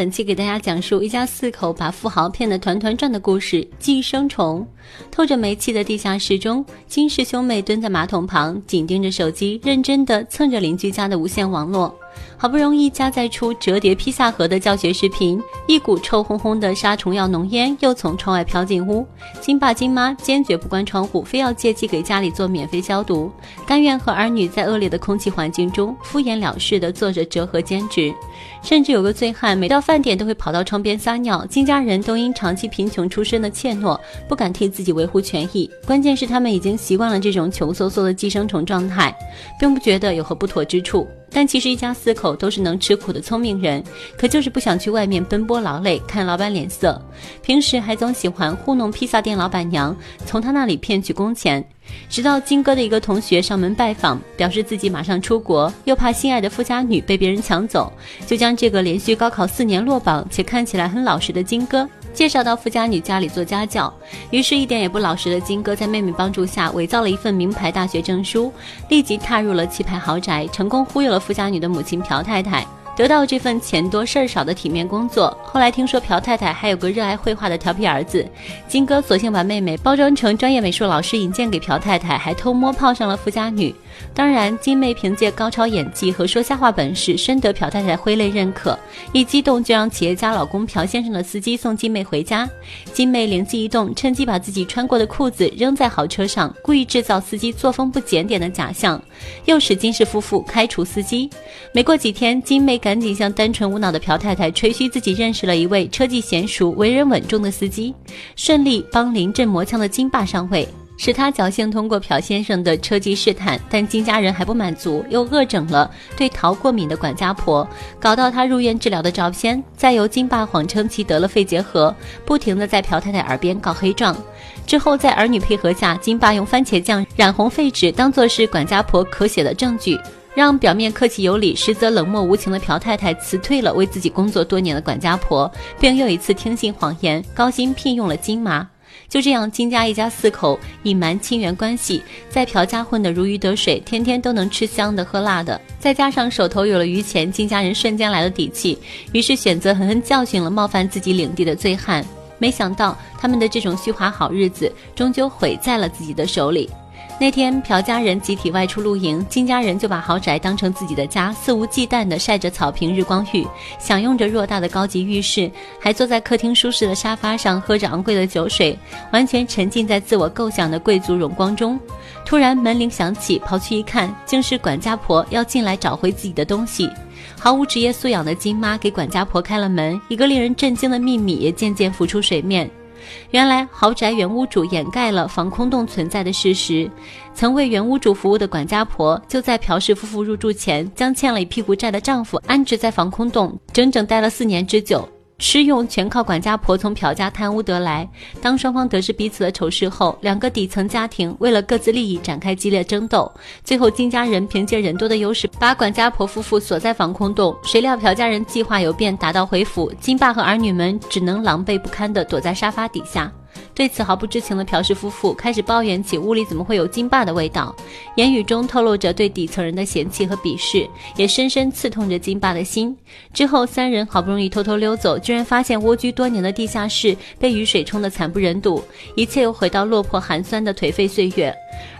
本期给大家讲述一家四口把富豪骗得团团转的故事。寄生虫，透着煤气的地下室中，金氏兄妹蹲在马桶旁，紧盯着手机，认真的蹭着邻居家的无线网络。好不容易加载出折叠披萨盒的教学视频，一股臭烘烘的杀虫药浓烟又从窗外飘进屋。金爸金妈坚决不关窗户，非要借机给家里做免费消毒，甘愿和儿女在恶劣的空气环境中敷衍了事地做着折合兼职。甚至有个醉汉，每到饭点都会跑到窗边撒尿。金家人都因长期贫穷出身的怯懦，不敢替自己维护权益。关键是他们已经习惯了这种穷嗖嗖的寄生虫状态，并不觉得有何不妥之处。但其实一家四口都是能吃苦的聪明人，可就是不想去外面奔波劳累，看老板脸色。平时还总喜欢糊弄披萨店老板娘，从他那里骗取工钱。直到金哥的一个同学上门拜访，表示自己马上出国，又怕心爱的富家女被别人抢走，就将这个连续高考四年落榜且看起来很老实的金哥介绍到富家女家里做家教。于是，一点也不老实的金哥在妹妹帮助下，伪造了一份名牌大学证书，立即踏入了气派豪宅，成功忽悠了富家女的母亲朴太太。得到这份钱多事儿少的体面工作，后来听说朴太太还有个热爱绘画的调皮儿子，金哥索性把妹妹包装成专业美术老师引荐给朴太太，还偷摸泡上了富家女。当然，金妹凭借高超演技和说瞎话本事，深得朴太太挥泪认可，一激动就让企业家老公朴先生的司机送金妹回家。金妹灵机一动，趁机把自己穿过的裤子扔在豪车上，故意制造司机作风不检点的假象，诱使金氏夫妇开除司机。没过几天，金妹赶。赶紧向单纯无脑的朴太太吹嘘自己认识了一位车技娴熟、为人稳重的司机，顺利帮临阵磨枪的金爸上位，使他侥幸通过朴先生的车技试探。但金家人还不满足，又恶整了对桃过敏的管家婆，搞到她入院治疗的照片，再由金爸谎称其得了肺结核，不停的在朴太太耳边告黑状。之后在儿女配合下，金爸用番茄酱染红废纸，当做是管家婆可写的证据。让表面客气有礼，实则冷漠无情的朴太太辞退了为自己工作多年的管家婆，并又一次听信谎言，高薪聘用了金妈。就这样，金家一家四口隐瞒亲缘关系，在朴家混得如鱼得水，天天都能吃香的喝辣的。再加上手头有了余钱，金家人瞬间来了底气，于是选择狠狠教训了冒犯自己领地的醉汉。没想到，他们的这种虚华好日子，终究毁在了自己的手里。那天，朴家人集体外出露营，金家人就把豪宅当成自己的家，肆无忌惮地晒着草坪日光浴，享用着偌大的高级浴室，还坐在客厅舒适的沙发上喝着昂贵的酒水，完全沉浸在自我构想的贵族荣光中。突然，门铃响起，跑去一看，竟是管家婆要进来找回自己的东西。毫无职业素养的金妈给管家婆开了门，一个令人震惊的秘密也渐渐浮出水面。原来豪宅原屋主掩盖了防空洞存在的事实，曾为原屋主服务的管家婆就在朴氏夫妇入住前，将欠了一屁股债的丈夫安置在防空洞，整整待了四年之久。吃用全靠管家婆从朴家贪污得来。当双方得知彼此的丑事后，两个底层家庭为了各自利益展开激烈争斗。最后，金家人凭借人多的优势，把管家婆夫妇锁在防空洞。谁料朴家人计划有变，打道回府，金爸和儿女们只能狼狈不堪地躲在沙发底下。对此毫不知情的朴氏夫妇开始抱怨起屋里怎么会有金爸的味道，言语中透露着对底层人的嫌弃和鄙视，也深深刺痛着金爸的心。之后，三人好不容易偷偷溜走，居然发现蜗居多年的地下室被雨水冲得惨不忍睹，一切又回到落魄寒酸的颓废岁月。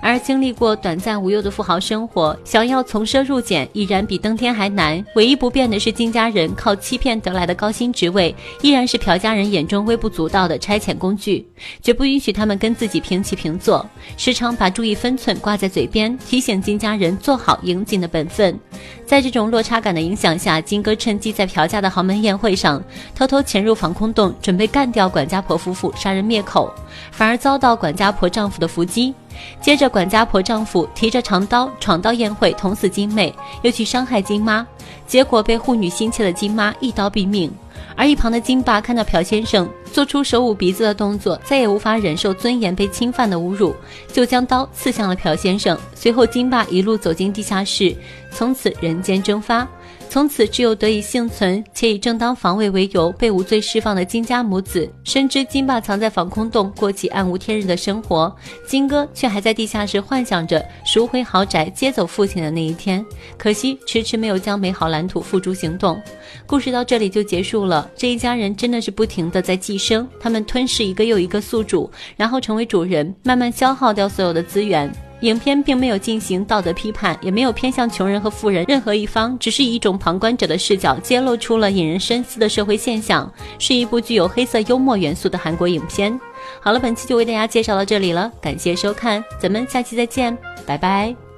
而经历过短暂无忧的富豪生活，想要从奢入俭已然比登天还难。唯一不变的是，金家人靠欺骗得来的高薪职位，依然是朴家人眼中微不足道的差遣工具，绝不允许他们跟自己平起平坐。时常把注意分寸挂在嘴边，提醒金家人做好应尽的本分。在这种落差感的影响下，金哥趁机在朴家的豪门宴会上偷偷潜入防空洞，准备干掉管家婆夫妇，杀人灭口，反而遭到管家婆丈夫的伏击。接着，管家婆丈夫提着长刀闯到宴会，捅死金妹，又去伤害金妈，结果被护女心切的金妈一刀毙命。而一旁的金爸看到朴先生做出手捂鼻子的动作，再也无法忍受尊严被侵犯的侮辱，就将刀刺向了朴先生。随后，金爸一路走进地下室，从此人间蒸发。从此只有得以幸存且以正当防卫为由被无罪释放的金家母子，深知金爸藏在防空洞，过起暗无天日的生活。金哥却还在地下室幻想着赎回豪宅、接走父亲的那一天，可惜迟迟没有将美好蓝图付诸行动。故事到这里就结束了。这一家人真的是不停的在寄生，他们吞噬一个又一个宿主，然后成为主人，慢慢消耗掉所有的资源。影片并没有进行道德批判，也没有偏向穷人和富人任何一方，只是以一种旁观者的视角揭露出了引人深思的社会现象，是一部具有黑色幽默元素的韩国影片。好了，本期就为大家介绍到这里了，感谢收看，咱们下期再见，拜拜。